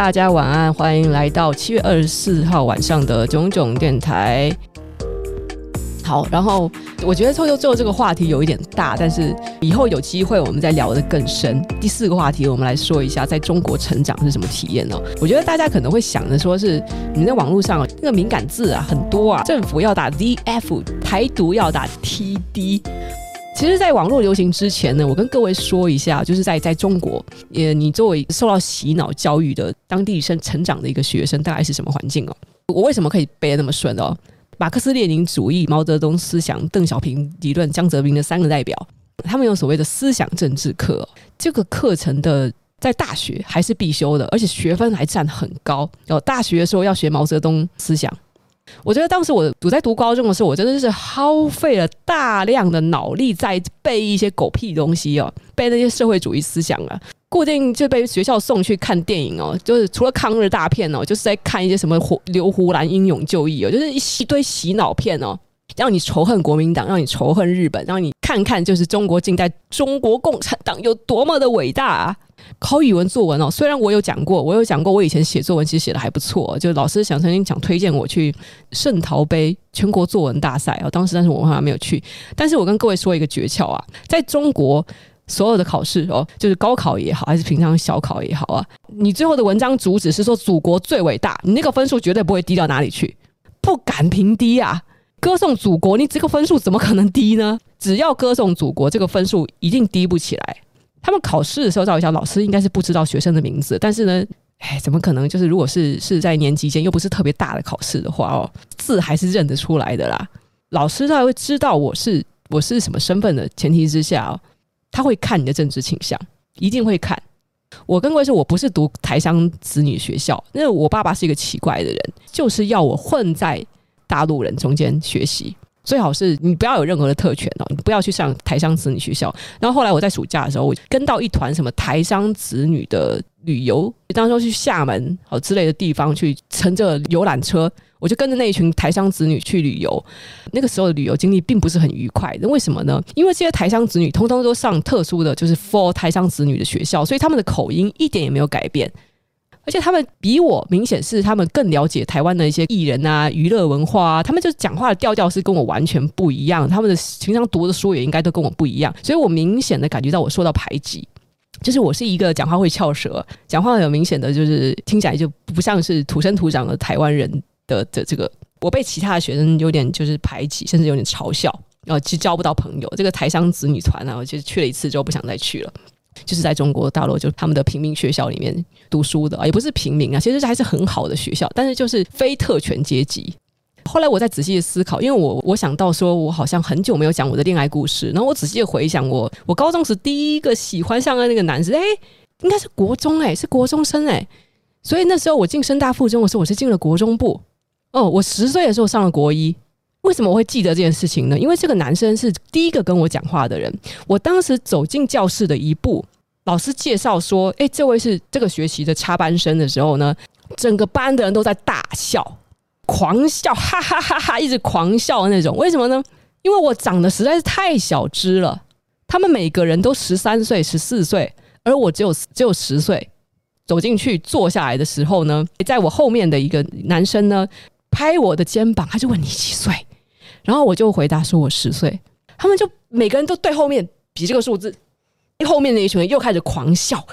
大家晚安，欢迎来到七月二十四号晚上的冏冏电台。好，然后我觉得最后最后这个话题有一点大，但是以后有机会我们再聊得更深。第四个话题，我们来说一下在中国成长是什么体验呢？我觉得大家可能会想着说是你们在网络上那个敏感字啊很多啊，政府要打 ZF，台独要打 TD。其实，在网络流行之前呢，我跟各位说一下，就是在在中国，也你作为受到洗脑教育的当地生成长的一个学生，大概是什么环境哦？我为什么可以背得那么顺哦？马克思列宁主义、毛泽东思想、邓小平理论、江泽民的三个代表，他们有所谓的思想政治课，这个课程的在大学还是必修的，而且学分还占很高。哦，大学的时候要学毛泽东思想。我觉得当时我我在读高中的时候，我真的是耗费了大量的脑力在背一些狗屁东西哦，背那些社会主义思想啊，固定就被学校送去看电影哦，就是除了抗日大片哦，就是在看一些什么刘胡兰英勇就义哦，就是一堆洗脑片哦，让你仇恨国民党，让你仇恨日本，让你看看就是中国近代中国共产党有多么的伟大啊。考语文作文哦，虽然我有讲过，我有讲过，我以前写作文其实写的还不错，就老师想曾经想推荐我去圣陶杯全国作文大赛啊，当时但是我好像没有去。但是我跟各位说一个诀窍啊，在中国所有的考试哦，就是高考也好，还是平常小考也好啊，你最后的文章主旨是说祖国最伟大，你那个分数绝对不会低到哪里去，不敢评低啊，歌颂祖国，你这个分数怎么可能低呢？只要歌颂祖国，这个分数一定低不起来。他们考试的时候，照一下，老师应该是不知道学生的名字，但是呢，哎，怎么可能？就是如果是是在年级间又不是特别大的考试的话哦，字还是认得出来的啦。老师他会知道我是我是什么身份的前提之下哦，他会看你的政治倾向，一定会看。我跟各位说，我不是读台商子女学校，因为我爸爸是一个奇怪的人，就是要我混在大陆人中间学习。最好是你不要有任何的特权哦，你不要去上台商子女学校。然后后来我在暑假的时候，我跟到一团什么台商子女的旅游，当时去厦门好之类的地方去乘着游览车，我就跟着那一群台商子女去旅游。那个时候的旅游经历并不是很愉快，那为什么呢？因为这些台商子女通通都上特殊的就是 for 台商子女的学校，所以他们的口音一点也没有改变。而且他们比我明显是他们更了解台湾的一些艺人啊、娱乐文化啊，他们就讲话的调调是跟我完全不一样，他们的平常读的书也应该都跟我不一样，所以我明显的感觉到我受到排挤，就是我是一个讲话会翘舌、讲话很明显的就是听起来就不像是土生土长的台湾人的的这个，我被其他的学生有点就是排挤，甚至有点嘲笑，然后其实交不到朋友。这个台商子女团啊，我就去了一次之后不想再去了。就是在中国大陆，就他们的平民学校里面读书的，也不是平民啊，其实还是很好的学校，但是就是非特权阶级。后来我再仔细思考，因为我我想到说，我好像很久没有讲我的恋爱故事，然后我仔细回想我我高中时第一个喜欢上的那个男生，哎，应该是国中哎，是国中生哎，所以那时候我进深大附中的时候，我是进了国中部。哦，我十岁的时候上了国一。为什么我会记得这件事情呢？因为这个男生是第一个跟我讲话的人。我当时走进教室的一步，老师介绍说：“诶，这位是这个学期的插班生”的时候呢，整个班的人都在大笑、狂笑，哈哈哈哈，一直狂笑的那种。为什么呢？因为我长得实在是太小只了。他们每个人都十三岁、十四岁，而我只有只有十岁。走进去坐下来的时候呢，在我后面的一个男生呢，拍我的肩膀，他就问你几岁？然后我就回答说：“我十岁。”他们就每个人都对后面比这个数字，后面那一群人又开始狂笑。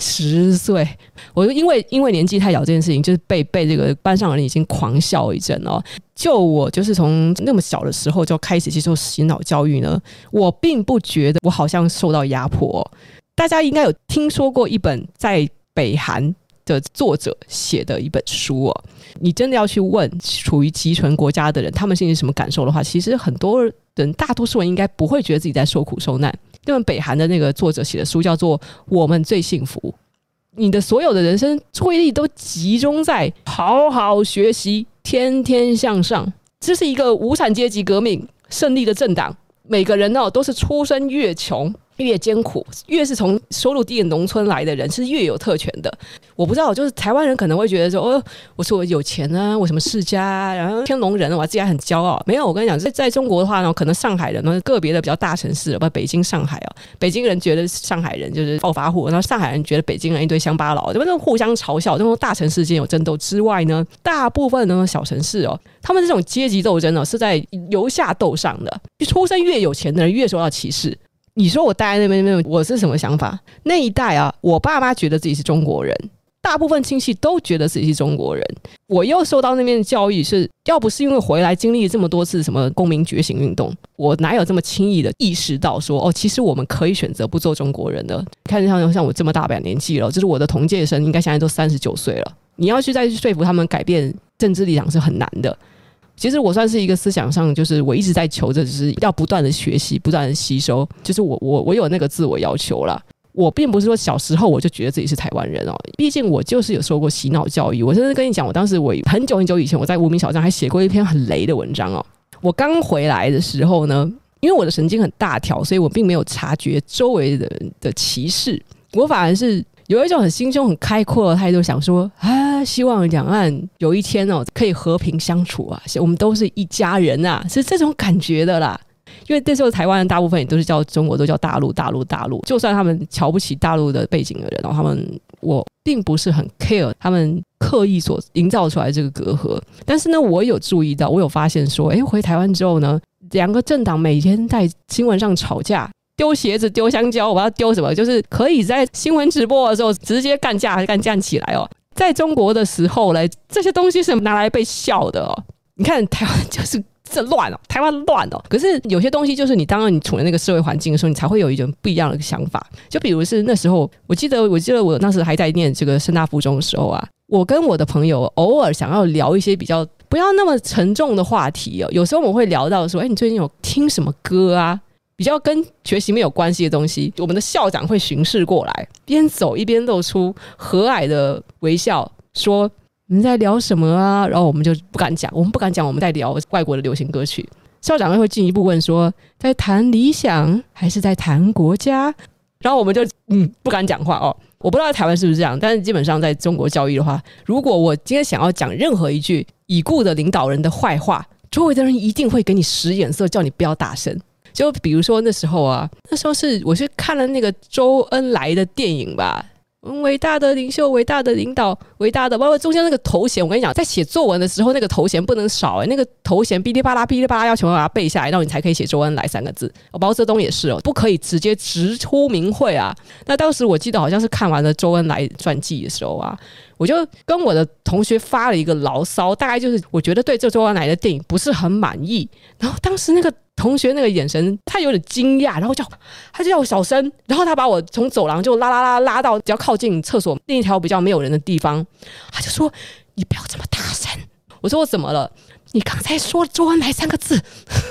十岁，我就因为因为年纪太小这件事情，就是被被这个班上的人已经狂笑一阵哦。就我就是从那么小的时候就开始接受洗脑教育呢，我并不觉得我好像受到压迫。大家应该有听说过一本在北韩的作者写的一本书哦。你真的要去问处于极权国家的人，他们心里什么感受的话，其实很多人，大多数人应该不会觉得自己在受苦受难。这本北韩的那个作者写的书叫做《我们最幸福》，你的所有的人生注意力都集中在好好学习、天天向上。这是一个无产阶级革命胜利的政党，每个人哦都是出身越穷。越艰苦，越是从收入低的农村来的人，是越有特权的。我不知道，就是台湾人可能会觉得说，哦，我说我有钱啊，我什么世家啊，然后天龙人，我自己还很骄傲。没有，我跟你讲，在在中国的话呢，可能上海人呢，个别的比较大城市，不，北京、上海啊，北京人觉得上海人就是暴发户，然后上海人觉得北京人一堆乡巴佬，这边互相嘲笑。这种大城市间有争斗之外呢，大部分那种小城市哦，他们这种阶级斗争呢，是在由下斗上的，出身越有钱的人越受到歧视。你说我待在那边那边，我是什么想法？那一代啊，我爸妈觉得自己是中国人，大部分亲戚都觉得自己是中国人。我又受到那边的教育是，要不是因为回来经历这么多次什么公民觉醒运动，我哪有这么轻易的意识到说，哦，其实我们可以选择不做中国人的。看像像我这么大把年纪了，就是我的同届生，应该现在都三十九岁了。你要去再去说服他们改变政治立场是很难的。其实我算是一个思想上，就是我一直在求着，就是要不断的学习，不断的吸收。就是我我我有那个自我要求了。我并不是说小时候我就觉得自己是台湾人哦，毕竟我就是有受过洗脑教育。我甚至跟你讲，我当时我很久很久以前，我在无名小站还写过一篇很雷的文章哦。我刚回来的时候呢，因为我的神经很大条，所以我并没有察觉周围的人的歧视，我反而是。有一种很心胸很开阔的态度，想说啊，希望两岸有一天哦可以和平相处啊，我们都是一家人啊，是这种感觉的啦。因为那时候台湾人大部分也都是叫中国，都叫大陆，大陆，大陆。就算他们瞧不起大陆的背景的人，然后他们我并不是很 care 他们刻意所营造出来的这个隔阂。但是呢，我有注意到，我有发现说，诶，回台湾之后呢，两个政党每天在新闻上吵架。丢鞋子，丢香蕉，我不知道丢什么？就是可以在新闻直播的时候直接干架，干架起来哦。在中国的时候呢，这些东西是拿来被笑的哦。你看台湾就是这乱哦，台湾乱哦。可是有些东西就是你当你处在那个社会环境的时候，你才会有一种不一样的想法。就比如是那时候，我记得我记得我那时还在念这个师大附中的时候啊，我跟我的朋友偶尔想要聊一些比较不要那么沉重的话题哦。有时候我们会聊到说，哎，你最近有听什么歌啊？比较跟学习没有关系的东西，我们的校长会巡视过来，边走一边露出和蔼的微笑，说：“你们在聊什么啊？”然后我们就不敢讲，我们不敢讲我们在聊外国的流行歌曲。校长会进一步问说：“在谈理想还是在谈国家？”然后我们就嗯不敢讲话哦。我不知道台湾是不是这样，但是基本上在中国教育的话，如果我今天想要讲任何一句已故的领导人的坏话，周围的人一定会给你使眼色，叫你不要大声。就比如说那时候啊，那时候是我是看了那个周恩来的电影吧。伟大的领袖，伟大的领导，伟大的包括中间那个头衔，我跟你讲，在写作文的时候，那个头衔不能少哎、那个头衔哔哩吧啦，哔哩吧啦，要全部把它背下来，然后你才可以写周恩来三个字。毛泽东也是哦，不可以直接直呼名讳啊。那当时我记得好像是看完了周恩来传记的时候啊，我就跟我的同学发了一个牢骚，大概就是我觉得对这周恩来的电影不是很满意。然后当时那个。同学那个眼神，他有点惊讶，然后叫他就叫我小声，然后他把我从走廊就拉拉拉拉到比较靠近厕所另一条比较没有人的地方，他就说：“你不要这么大声。”我说：“我怎么了？你刚才说‘周恩来’三个字。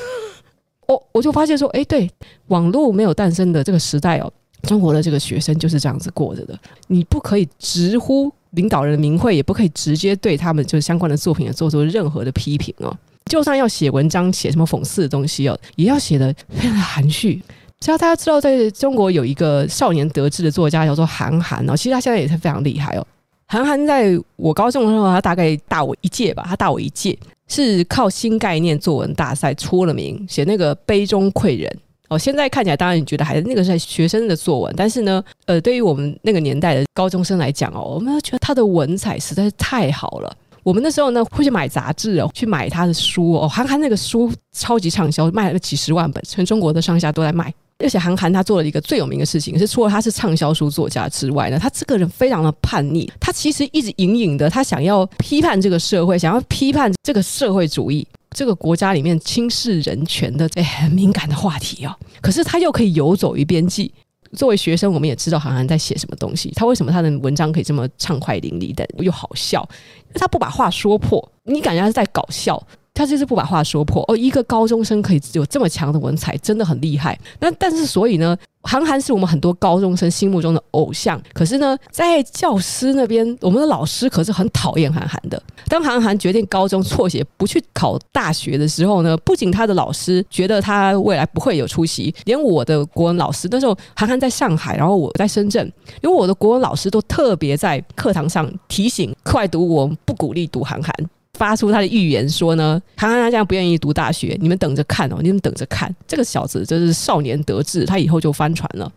”我我就发现说：“哎，对，网络没有诞生的这个时代哦，中国的这个学生就是这样子过着的。你不可以直呼领导人的名讳，也不可以直接对他们就是相关的作品做出任何的批评哦。”就算要写文章，写什么讽刺的东西哦，也要写得非常的含蓄。只要大家知道，在中国有一个少年得志的作家叫做韩寒哦，其实他现在也是非常厉害哦。韩寒在我高中的时候，他大概大我一届吧，他大我一届，是靠新概念作文大赛出了名，写那个杯中窥人哦。现在看起来，当然你觉得还是那个是学生的作文，但是呢，呃，对于我们那个年代的高中生来讲哦，我们觉得他的文采实在是太好了。我们那时候呢，会去买杂志哦，去买他的书哦。韩寒那个书超级畅销，卖了几十万本，全中国的上下都在卖。而且韩寒他做了一个最有名的事情，是除了他是畅销书作家之外呢，他这个人非常的叛逆。他其实一直隐隐的，他想要批判这个社会，想要批判这个社会主义，这个国家里面轻视人权的这很敏感的话题哦。可是他又可以游走于边际。作为学生，我们也知道韩寒在写什么东西。他为什么他的文章可以这么畅快淋漓的又好笑？他不把话说破，你感觉他是在搞笑。他就是不把话说破哦，一个高中生可以有这么强的文采，真的很厉害。那但是所以呢，韩寒是我们很多高中生心目中的偶像。可是呢，在教师那边，我们的老师可是很讨厌韩寒的。当韩寒决定高中辍学不去考大学的时候呢，不仅他的老师觉得他未来不会有出息，连我的国文老师那时候韩寒在上海，然后我在深圳，因为我的国文老师都特别在课堂上提醒课外读物，我不鼓励读韩寒。发出他的预言说呢，韩寒他这样不愿意读大学，你们等着看哦，你们等着看，这个小子就是少年得志，他以后就翻船了。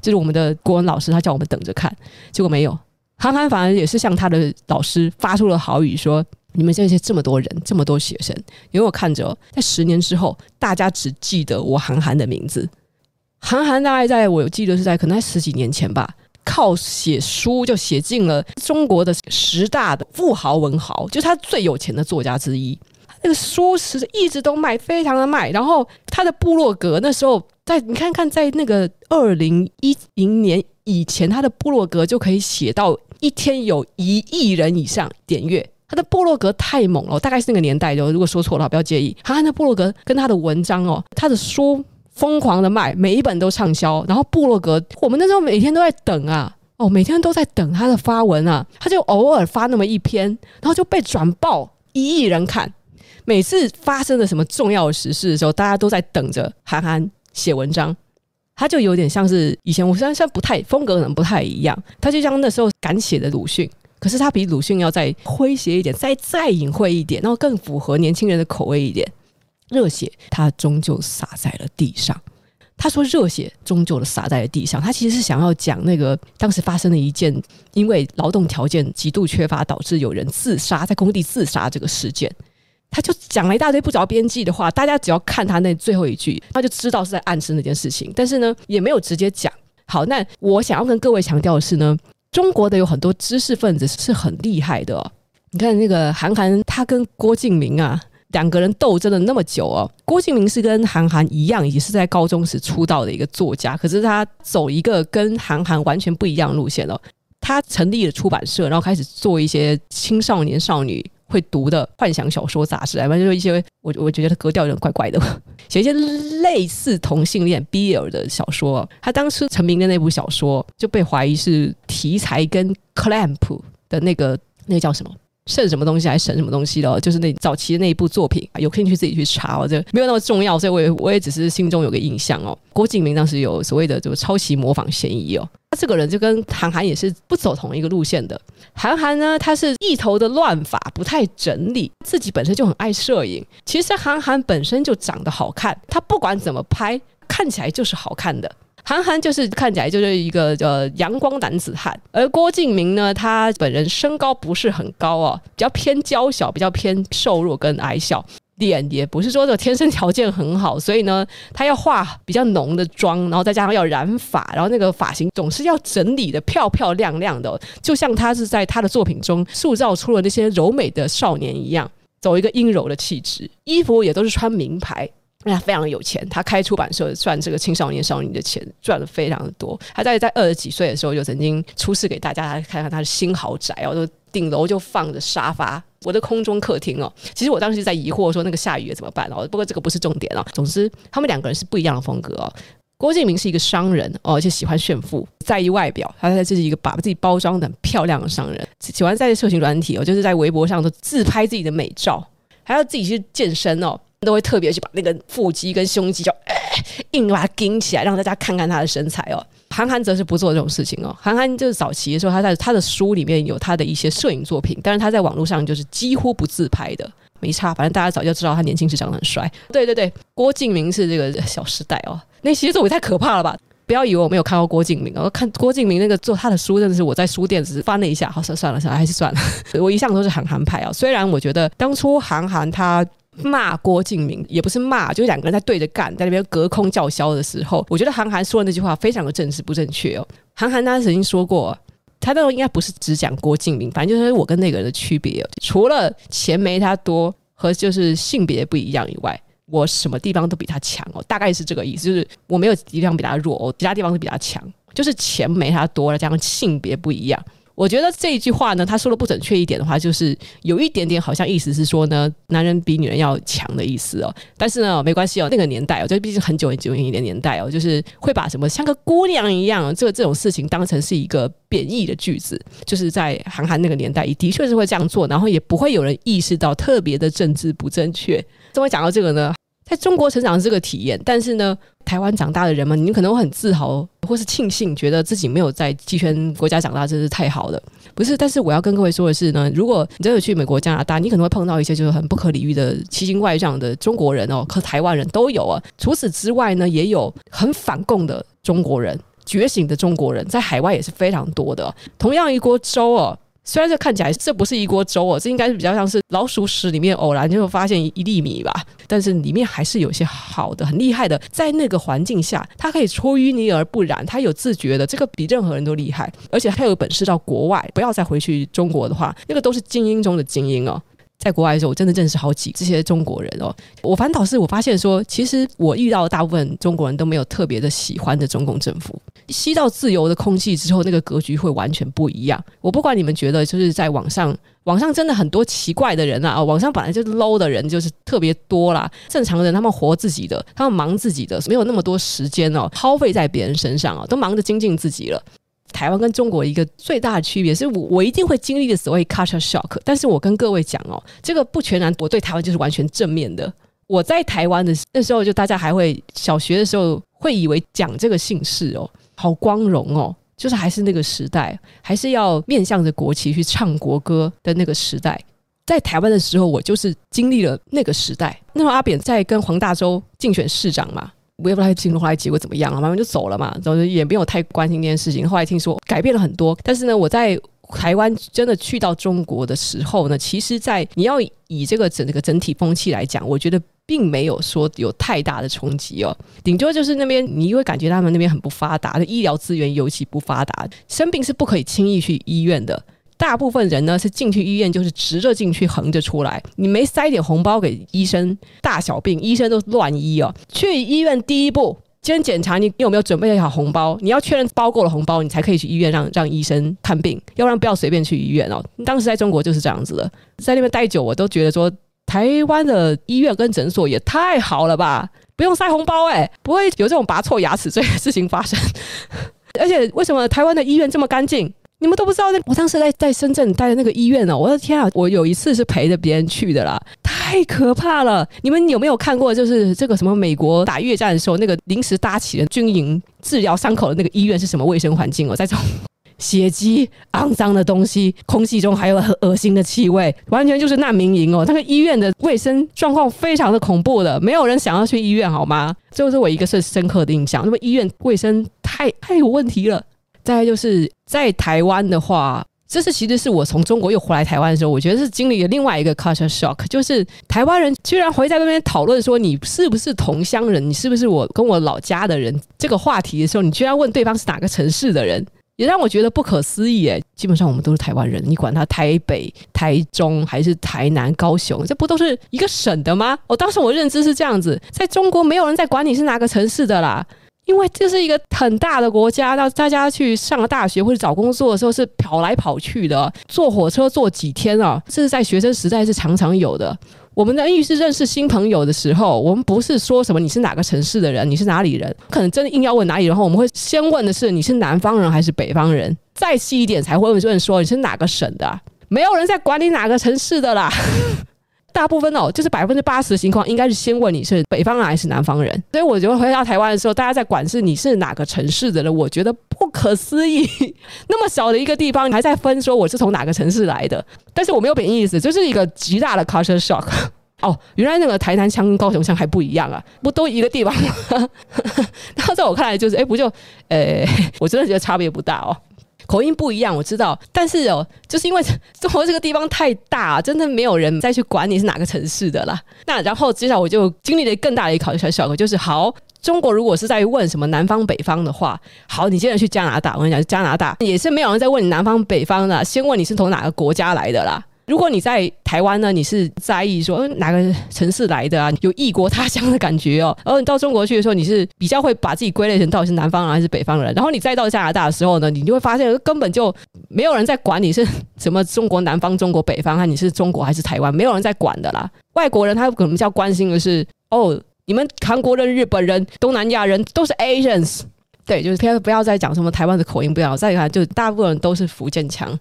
就是我们的国文老师，他叫我们等着看，结果没有，韩寒反而也是向他的老师发出了豪语说，你们这些这么多人，这么多学生，因为我看着在十年之后，大家只记得我韩寒的名字。韩寒大概在我记得是在可能在十几年前吧。靠写书就写进了中国的十大的富豪文豪，就是他最有钱的作家之一。那个书是一直都卖，非常的卖。然后他的部落格那时候在你看看，在那个二零一零年以前，他的部落格就可以写到一天有一亿人以上点阅。他的部落格太猛了，大概是那个年代的。如果说错了，不要介意。他的部落格跟他的文章哦，他的书。疯狂的卖，每一本都畅销。然后部落格，我们那时候每天都在等啊，哦，每天都在等他的发文啊。他就偶尔发那么一篇，然后就被转爆一亿人看。每次发生了什么重要的时事的时候，大家都在等着韩寒写文章。他就有点像是以前，我虽然现在不太风格可能不太一样。他就像那时候敢写的鲁迅，可是他比鲁迅要再诙谐一点，再再隐晦一点，然后更符合年轻人的口味一点。热血，他终究洒在了地上。他说：“热血终究的洒在了地上。”他其实是想要讲那个当时发生的一件，因为劳动条件极度缺乏，导致有人自杀在工地自杀这个事件。他就讲了一大堆不着边际的话，大家只要看他那最后一句，他就知道是在暗示那件事情。但是呢，也没有直接讲。好，那我想要跟各位强调的是呢，中国的有很多知识分子是很厉害的哦。你看那个韩寒，他跟郭敬明啊。两个人斗争了那么久哦，郭敬明是跟韩寒一样，也是在高中时出道的一个作家，可是他走一个跟韩寒完全不一样的路线哦。他成立了出版社，然后开始做一些青少年少女会读的幻想小说杂志，反正就一些我我觉得他格调有点怪怪的，写一些类似同性恋 BL 的小说。他当时成名的那部小说就被怀疑是题材跟 Clamp 的那个那个叫什么？剩什么东西还是省什么东西的，就是那早期的那一部作品，有兴趣自己去查哦，这没有那么重要，所以我也我也只是心中有个印象哦。郭敬明当时有所谓的这个抄袭模仿嫌疑哦，他这个人就跟韩寒也是不走同一个路线的。韩寒呢，他是一头的乱发，不太整理，自己本身就很爱摄影。其实韩寒本身就长得好看，他不管怎么拍，看起来就是好看的。韩寒就是看起来就是一个呃阳光男子汉，而郭敬明呢，他本人身高不是很高哦，比较偏娇小，比较偏瘦弱跟矮小，脸也不是说这天生条件很好，所以呢，他要化比较浓的妆，然后再加上要染发，然后那个发型总是要整理的漂漂亮亮的，就像他是在他的作品中塑造出了那些柔美的少年一样，走一个阴柔的气质，衣服也都是穿名牌。他非常有钱，他开出版社赚这个青少年少女的钱赚的非常的多。他在在二十几岁的时候就曾经出示给大家看看他的新豪宅哦，就顶楼就放着沙发，我的空中客厅哦。其实我当时在疑惑说那个下雨怎么办哦，不过这个不是重点哦。总之他们两个人是不一样的风格哦。郭敬明是一个商人哦，而且喜欢炫富，在意外表，他在这是一个把自己包装的漂亮的商人，喜欢在社群软体哦，就是在微博上都自拍自己的美照，还要自己去健身哦。都会特别去把那个腹肌跟胸肌就硬把它顶起来，让大家看看他的身材哦。韩寒则是不做这种事情哦。韩寒就是早期的时候，他在他的书里面有他的一些摄影作品，但是他在网络上就是几乎不自拍的，没差。反正大家早就知道他年轻时长得很帅。对对对，郭敬明是这个小时代哦。那些作也太可怕了吧！不要以为我没有看过郭敬明哦，看郭敬明那个做他的书，真的是我在书店只是翻了一下，好算算了算了，还是算了。我一向都是韩寒派啊，虽然我觉得当初韩寒他。骂郭敬明也不是骂，就是两个人在对着干，在那边隔空叫嚣的时候，我觉得韩寒说的那句话非常的政治不正确哦。韩寒他曾经说过，他那时候应该不是只讲郭敬明，反正就是我跟那个人的区别，除了钱没他多和就是性别不一样以外，我什么地方都比他强哦，大概是这个意思，就是我没有地方比他弱哦，其他地方是比他强，就是钱没他多了，加上性别不一样。我觉得这一句话呢，他说的不准确一点的话，就是有一点点好像意思是说呢，男人比女人要强的意思哦。但是呢，没关系哦，那个年代哦，这毕竟很久很久远一点年代哦，就是会把什么像个姑娘一样这个这种事情当成是一个贬义的句子，就是在韩寒那个年代，也的确是会这样做，然后也不会有人意识到特别的政治不正确。怎么讲到这个呢？在中国成长是个体验，但是呢，台湾长大的人们，你可能会很自豪，或是庆幸，觉得自己没有在极权国家长大，真是太好了。不是，但是我要跟各位说的是呢，如果你真的去美国、加拿大，你可能会碰到一些就是很不可理喻的奇形怪状的中国人哦，和台湾人都有啊。除此之外呢，也有很反共的中国人，觉醒的中国人，在海外也是非常多的。同样一锅粥哦。虽然这看起来这不是一锅粥哦，这应该是比较像是老鼠屎里面偶然就发现一粒米吧，但是里面还是有些好的、很厉害的，在那个环境下，它可以出淤泥而不染，它有自觉的，这个比任何人都厉害，而且他有本事到国外，不要再回去中国的话，那个都是精英中的精英哦。在国外的时候，我真的认识好几这些中国人哦。我反倒是我发现说，其实我遇到大部分中国人都没有特别的喜欢的中共政府。吸到自由的空气之后，那个格局会完全不一样。我不管你们觉得，就是在网上，网上真的很多奇怪的人啊，网上本来就是 low 的人就是特别多啦。正常人他们活自己的，他们忙自己的，没有那么多时间哦，耗费在别人身上哦，都忙着精进自己了。台湾跟中国一个最大的区别是我我一定会经历的所谓 culture shock，但是我跟各位讲哦，这个不全然我对台湾就是完全正面的。我在台湾的那时候，就大家还会小学的时候会以为讲这个姓氏哦，好光荣哦，就是还是那个时代，还是要面向着国旗去唱国歌的那个时代。在台湾的时候，我就是经历了那个时代。那时候阿扁在跟黄大洲竞选市长嘛。我也不知道进入后来结果怎么样了，慢慢就走了嘛，然后也没有太关心这件事情。后来听说改变了很多，但是呢，我在台湾真的去到中国的时候呢，其实，在你要以这个整个整体风气来讲，我觉得并没有说有太大的冲击哦，顶多就是那边你会感觉他们那边很不发达，医疗资源尤其不发达，生病是不可以轻易去医院的。大部分人呢是进去医院就是直着进去横着出来，你没塞点红包给医生，大小病医生都乱医哦。去医院第一步先检查你有没有准备好红包，你要确认包够了红包，你才可以去医院让让医生看病，要不然不要随便去医院哦。当时在中国就是这样子的，在那边待久，我都觉得说台湾的医院跟诊所也太好了吧，不用塞红包哎，不会有这种拔错牙齿这件事情发生。而且为什么台湾的医院这么干净？你们都不知道，那我当时在在深圳待的那个医院哦，我的天啊！我有一次是陪着别人去的啦，太可怕了！你们有没有看过？就是这个什么美国打越战的时候，那个临时搭起的军营治疗伤口的那个医院是什么卫生环境哦？在这种 血迹、肮脏的东西，空气中还有很恶心的气味，完全就是难民营哦！那个医院的卫生状况非常的恐怖的，没有人想要去医院好吗？这就是我一个最深刻的印象。那么医院卫生太太有问题了。再来就是在台湾的话，这是其实是我从中国又回来台湾的时候，我觉得是经历了另外一个 culture shock，就是台湾人居然会在那边讨论说你是不是同乡人，你是不是我跟我老家的人这个话题的时候，你居然问对方是哪个城市的人，也让我觉得不可思议诶。基本上我们都是台湾人，你管他台北、台中还是台南、高雄，这不都是一个省的吗？我当时我认知是这样子，在中国没有人在管你是哪个城市的啦。因为这是一个很大的国家，那大家去上了大学或者找工作的时候是跑来跑去的，坐火车坐几天啊？这是在学生时代是常常有的。我们在遇是认识新朋友的时候，我们不是说什么你是哪个城市的人，你是哪里人，可能真的硬要问哪里人，然后我们会先问的是你是南方人还是北方人，再细一点才会问说你是哪个省的。没有人在管你哪个城市的啦。大部分哦，就是百分之八十的情况，应该是先问你是北方人还是南方人。所以我觉得回到台湾的时候，大家在管是你是哪个城市的人，我觉得不可思议。那么小的一个地方，你还在分说我是从哪个城市来的。但是我没有贬义意思，就是一个极大的 culture shock。哦，原来那个台南腔跟高雄腔还不一样啊，不都一个地方吗？然后在我看来，就是哎，不就，呃，我真的觉得差别不大哦。口音不一样，我知道，但是哦，就是因为 中国这个地方太大，真的没有人再去管你是哪个城市的啦。那然后接下来我就经历了更大的一个考小考，就是好，中国如果是在问什么南方北方的话，好，你现在去加拿大，我跟你讲，加拿大也是没有人在问你南方北方的，先问你是从哪个国家来的啦。如果你在台湾呢，你是在意说哪个城市来的啊，有异国他乡的感觉哦。然后你到中国去的时候，你是比较会把自己归类成到底是南方人还是北方人。然后你再到加拿大的时候呢，你就会发现根本就没有人在管你是什么中国南方、中国北方，还你是中国还是台湾，没有人在管的啦。外国人他可能比较关心的是，哦，你们韩国人、日本人、东南亚人都是 Asians，对，就是不要不要再讲什么台湾的口音，不要再看，就大部分人都是福建腔。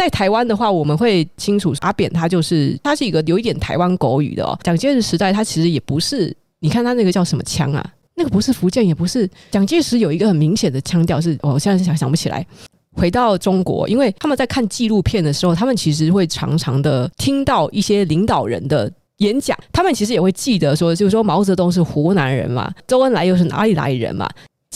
在台湾的话，我们会清楚阿扁他就是他是一个有一点台湾口语的哦。蒋介石时代他其实也不是，你看他那个叫什么腔啊？那个不是福建，也不是。蒋介石有一个很明显的腔调是，我现在想想不起来。回到中国，因为他们在看纪录片的时候，他们其实会常常的听到一些领导人的演讲，他们其实也会记得说，就是说毛泽东是湖南人嘛，周恩来又是哪里来人嘛。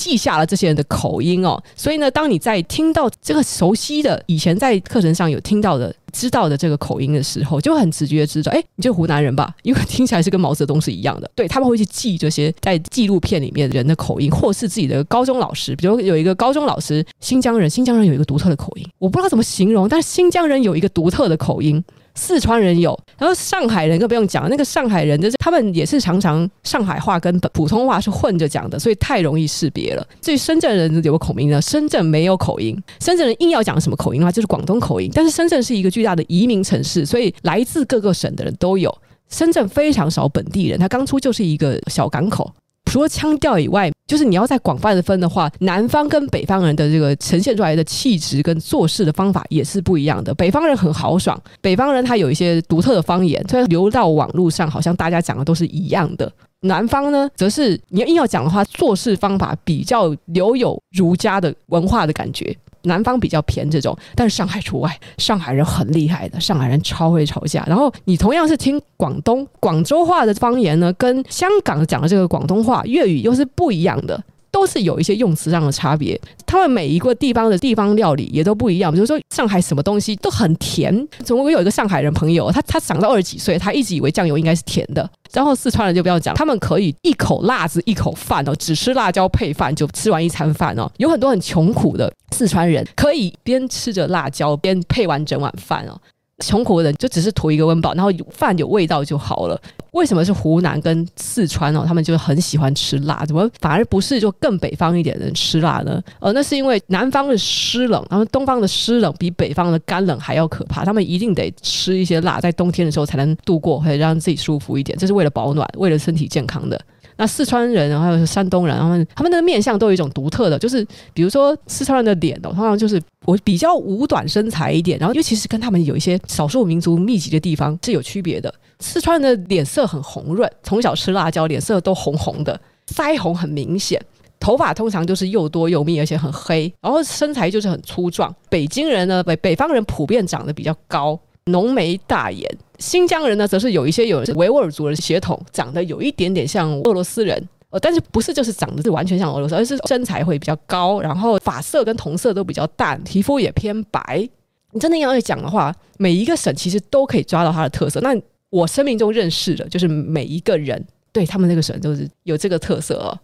记下了这些人的口音哦，所以呢，当你在听到这个熟悉的、以前在课程上有听到的、知道的这个口音的时候，就很直觉知道，哎，你就是湖南人吧？因为听起来是跟毛泽东是一样的。对，他们会去记这些在纪录片里面人的口音，或是自己的高中老师，比如有一个高中老师，新疆人，新疆人有一个独特的口音，我不知道怎么形容，但是新疆人有一个独特的口音。四川人有，然后上海人更不用讲，那个上海人就是他们也是常常上海话跟普通话是混着讲的，所以太容易识别了。至于深圳人有个口音呢，深圳没有口音，深圳人硬要讲什么口音的话，就是广东口音。但是深圳是一个巨大的移民城市，所以来自各个省的人都有。深圳非常少本地人，它当初就是一个小港口。除了腔调以外，就是你要再广泛的分的话，南方跟北方人的这个呈现出来的气质跟做事的方法也是不一样的。北方人很豪爽，北方人他有一些独特的方言，虽然流到网络上好像大家讲的都是一样的。南方呢，则是你要硬要讲的话，做事方法比较留有儒家的文化的感觉。南方比较偏这种，但是上海除外。上海人很厉害的，上海人超会吵架。然后你同样是听广东广州话的方言呢，跟香港讲的这个广东话粤语又是不一样的。都是有一些用词上的差别，他们每一个地方的地方料理也都不一样。比如说上海什么东西都很甜，总我有一个上海人朋友，他他长到二十几岁，他一直以为酱油应该是甜的。然后四川人就不要讲，他们可以一口辣子一口饭哦，只吃辣椒配饭就吃完一餐饭哦。有很多很穷苦的四川人，可以边吃着辣椒边配完整碗饭哦。穷苦的人就只是图一个温饱，然后饭有味道就好了。为什么是湖南跟四川哦？他们就很喜欢吃辣，怎么反而不是就更北方一点的人吃辣呢？呃，那是因为南方的湿冷，然后东方的湿冷比北方的干冷还要可怕。他们一定得吃一些辣，在冬天的时候才能度过，会让自己舒服一点。这是为了保暖，为了身体健康的。那四川人，然后还有山东人，他们他们的面相都有一种独特的，就是比如说四川人的脸哦，通常就是我比较五短身材一点，然后尤其是跟他们有一些少数民族密集的地方是有区别的。四川人的脸色很红润，从小吃辣椒，脸色都红红的，腮红很明显，头发通常就是又多又密，而且很黑，然后身材就是很粗壮。北京人呢，北北方人普遍长得比较高。浓眉大眼，新疆人呢，则是有一些有维吾尔族的血统，长得有一点点像俄罗斯人，呃，但是不是就是长得是完全像俄罗斯，而是身材会比较高，然后发色跟瞳色都比较淡，皮肤也偏白。你真的要讲的话，每一个省其实都可以抓到它的特色。那我生命中认识的，就是每一个人对他们那个省都是有这个特色。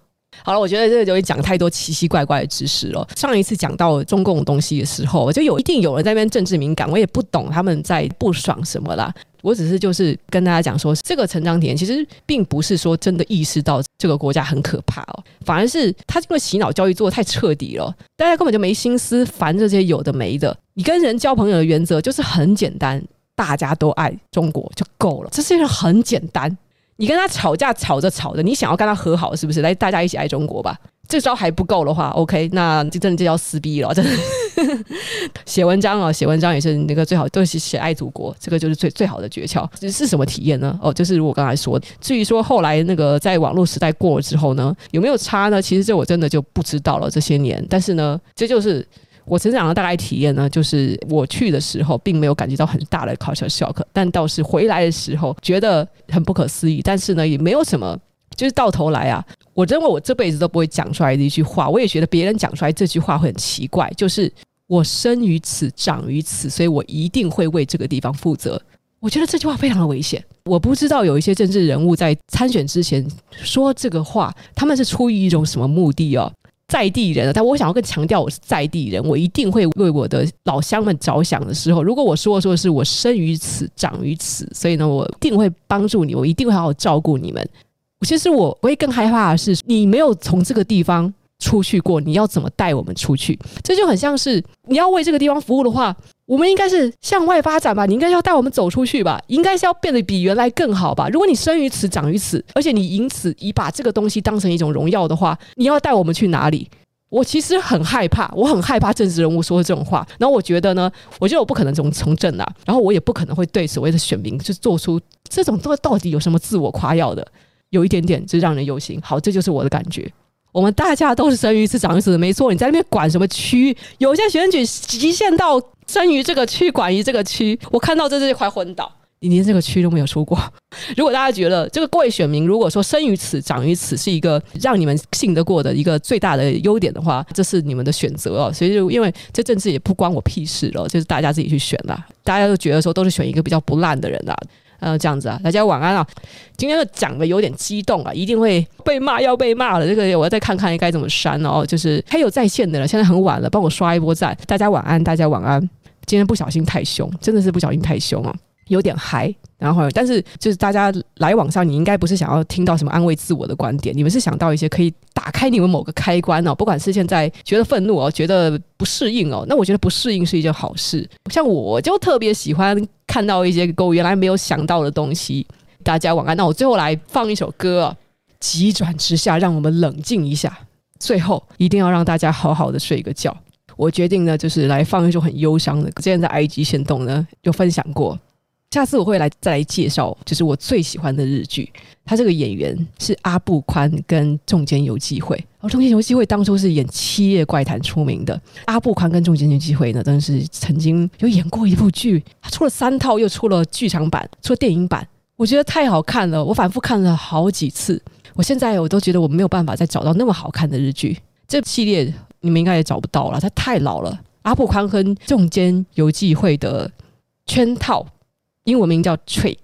好了，我觉得这个就会讲太多奇奇怪怪的知识了。上一次讲到中共东西的时候，我就有一定有人在那边政治敏感，我也不懂他们在不爽什么啦。我只是就是跟大家讲说，这个陈章田其实并不是说真的意识到这个国家很可怕哦，反而是他这个洗脑教育做得太彻底了，大家根本就没心思烦这些有的没的。你跟人交朋友的原则就是很简单，大家都爱中国就够了，这是一个很简单。你跟他吵架，吵着吵着，你想要跟他和好，是不是？来，大家一起爱中国吧。这招还不够的话，OK，那就真的就叫撕逼了。真的，写文章啊，写文章也是那个最好，都是写爱祖国，这个就是最最好的诀窍。这是什么体验呢？哦，就是如我刚才说。至于说后来那个在网络时代过了之后呢，有没有差呢？其实这我真的就不知道了。这些年，但是呢，这就是。我成长的大概体验呢，就是我去的时候并没有感觉到很大的 culture shock，但倒是回来的时候觉得很不可思议。但是呢，也没有什么，就是到头来啊，我认为我这辈子都不会讲出来的一句话，我也觉得别人讲出来这句话会很奇怪，就是我生于此，长于此，所以我一定会为这个地方负责。我觉得这句话非常的危险。我不知道有一些政治人物在参选之前说这个话，他们是出于一种什么目的哦？在地人，但我想要更强调我是在地人，我一定会为我的老乡们着想的时候，如果我说说是我生于此，长于此，所以呢，我一定会帮助你，我一定会好好照顾你们。其实我我会更害怕的是，你没有从这个地方出去过，你要怎么带我们出去？这就很像是你要为这个地方服务的话，我们应该是向外发展吧？你应该要带我们走出去吧？应该是要变得比原来更好吧？如果你生于此，长于此，而且你因此以把这个东西当成一种荣耀的话，你要带我们去哪里？我其实很害怕，我很害怕政治人物说的这种话。然后我觉得呢，我觉得我不可能从从政啊，然后我也不可能会对所谓的选民就做出这种这到底有什么自我夸耀的，有一点点就让人忧心。好，这就是我的感觉。我们大家都是生于此，长于此的，没错。你在那边管什么区？有些选举极限到生于这个区，管于这个区。我看到这是快昏倒，你连这个区都没有出过。如果大家觉得这个各位选民，如果说生于此，长于此是一个让你们信得过的一个最大的优点的话，这是你们的选择哦。所以就因为这政治也不关我屁事了，就是大家自己去选啦。大家都觉得说都是选一个比较不烂的人啦。呃，这样子啊，大家晚安啊。今天的讲的有点激动啊，一定会被骂，要被骂了。这个我要再看看该怎么删哦。就是还有在线的了，现在很晚了，帮我刷一波赞。大家晚安，大家晚安。今天不小心太凶，真的是不小心太凶啊，有点嗨。然后，但是就是大家来网上，你应该不是想要听到什么安慰自我的观点，你们是想到一些可以打开你们某个开关哦。不管是现在觉得愤怒哦，觉得不适应哦，那我觉得不适应是一件好事。像我就特别喜欢看到一些跟我原来没有想到的东西。大家晚安。那我最后来放一首歌啊，急转直下，让我们冷静一下。最后一定要让大家好好的睡一个觉。我决定呢，就是来放一首很忧伤的。之前在 IG 限动呢有分享过。下次我会来再来介绍，就是我最喜欢的日剧。他这个演员是阿部宽跟仲间由纪惠。而仲间由纪惠当初是演《七夜怪谈》出名的。阿部宽跟仲间由纪惠呢，真的是曾经有演过一部剧，他出了三套，又出了剧场版，出了电影版，我觉得太好看了。我反复看了好几次，我现在我都觉得我没有办法再找到那么好看的日剧。这系列你们应该也找不到了，它太老了。阿部宽跟中间游纪惠的圈套。英文名叫 Trick，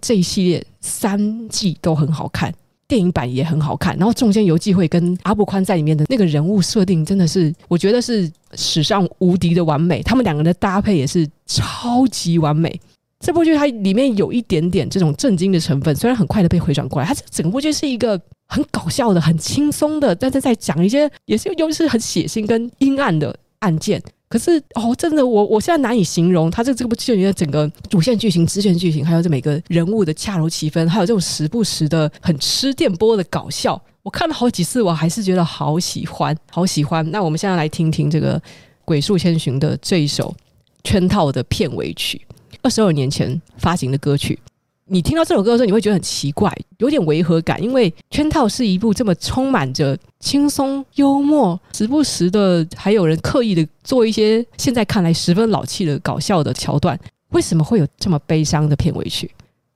这一系列三季都很好看，电影版也很好看。然后中间由纪惠跟阿部宽在里面的那个人物设定，真的是我觉得是史上无敌的完美。他们两个人的搭配也是超级完美。这部剧它里面有一点点这种震惊的成分，虽然很快的被回转过来，它这整部剧是一个很搞笑的、很轻松的，但是在讲一些也是又是很血腥跟阴暗的案件。可是哦，真的，我我现在难以形容它这这部剧里面的整个主线剧情、支线剧情，还有这每个人物的恰如其分，还有这种时不时的很吃电波的搞笑，我看了好几次，我还是觉得好喜欢，好喜欢。那我们现在来听听这个《鬼树千寻》的这一首圈套的片尾曲，二十二年前发行的歌曲。你听到这首歌的时候，你会觉得很奇怪，有点违和感，因为《圈套》是一部这么充满着轻松幽默，时不时的还有人刻意的做一些现在看来十分老气的搞笑的桥段，为什么会有这么悲伤的片尾曲？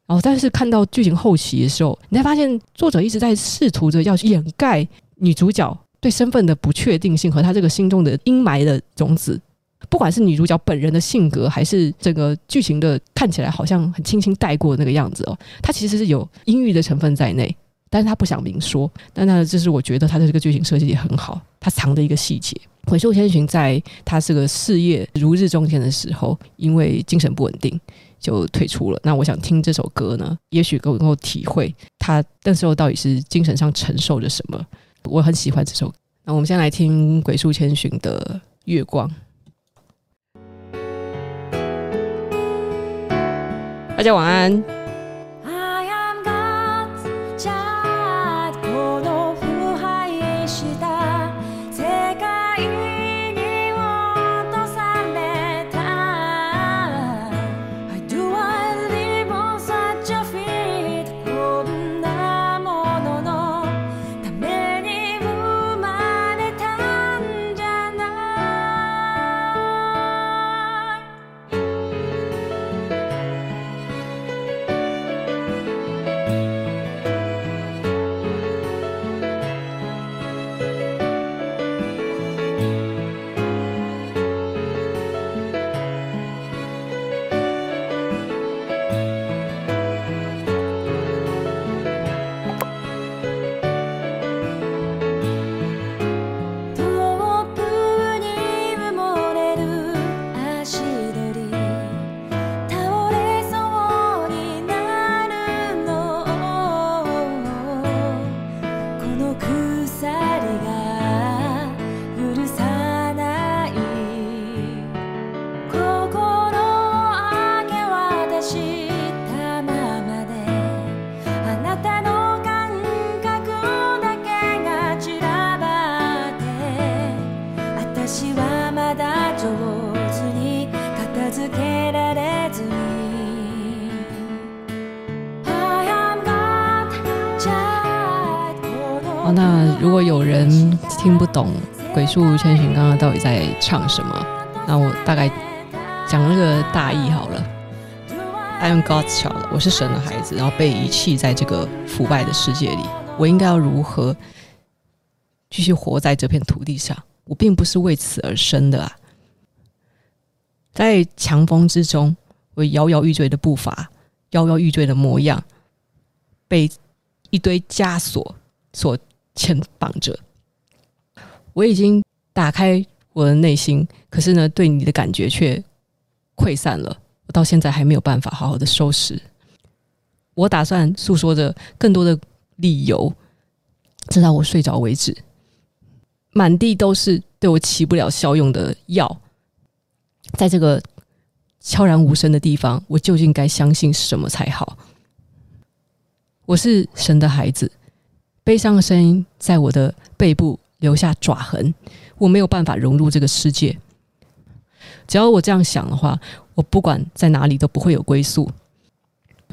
然后，但是看到剧情后期的时候，你才发现作者一直在试图着要掩盖女主角对身份的不确定性和她这个心中的阴霾的种子。不管是女主角本人的性格，还是整个剧情的看起来好像很轻轻带过那个样子哦，她其实是有阴郁的成分在内，但是她不想明说。但那这是我觉得她的这个剧情设计也很好，她藏的一个细节。鬼树千寻在她这个事业如日中天的时候，因为精神不稳定就退出了。那我想听这首歌呢，也许够能够体会他那时候到底是精神上承受着什么。我很喜欢这首。那我们先来听鬼树千寻的《月光》。大家晚安。听不懂鬼畜千寻刚刚到底在唱什么，那我大概讲那个大意好了。I am God's child，我是神的孩子，然后被遗弃在这个腐败的世界里，我应该要如何继续活在这片土地上？我并不是为此而生的啊！在强风之中，我摇摇欲坠的步伐，摇摇欲坠的模样，被一堆枷锁所。牵绑着，我已经打开我的内心，可是呢，对你的感觉却溃散了。我到现在还没有办法好好的收拾。我打算诉说着更多的理由，直到我睡着为止。满地都是对我起不了效用的药，在这个悄然无声的地方，我究竟该相信什么才好？我是神的孩子。悲伤的声音在我的背部留下爪痕，我没有办法融入这个世界。只要我这样想的话，我不管在哪里都不会有归宿。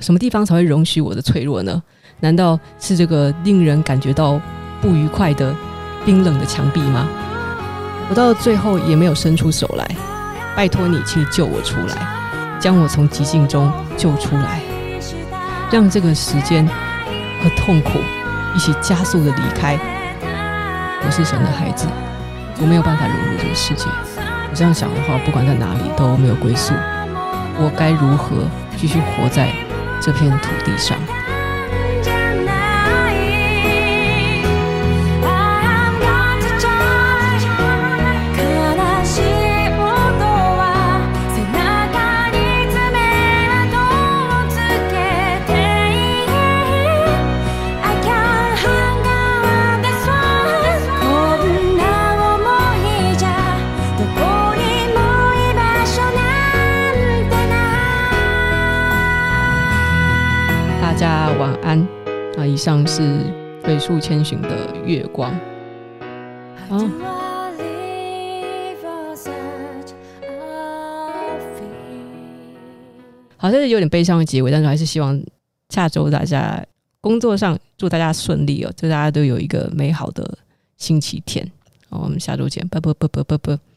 什么地方才会容许我的脆弱呢？难道是这个令人感觉到不愉快的冰冷的墙壁吗？我到了最后也没有伸出手来，拜托你，请你救我出来，将我从寂静中救出来，让这个时间和痛苦。一起加速的离开。我是神的孩子，我没有办法融入这个世界。我这样想的话，不管在哪里都没有归宿。我该如何继续活在这片土地上？以上是北树千寻的月光。好，好像是有点悲伤的结尾，但是还是希望下周大家工作上祝大家顺利哦，祝大家都有一个美好的星期天。好，我们下周见，拜拜拜拜拜拜。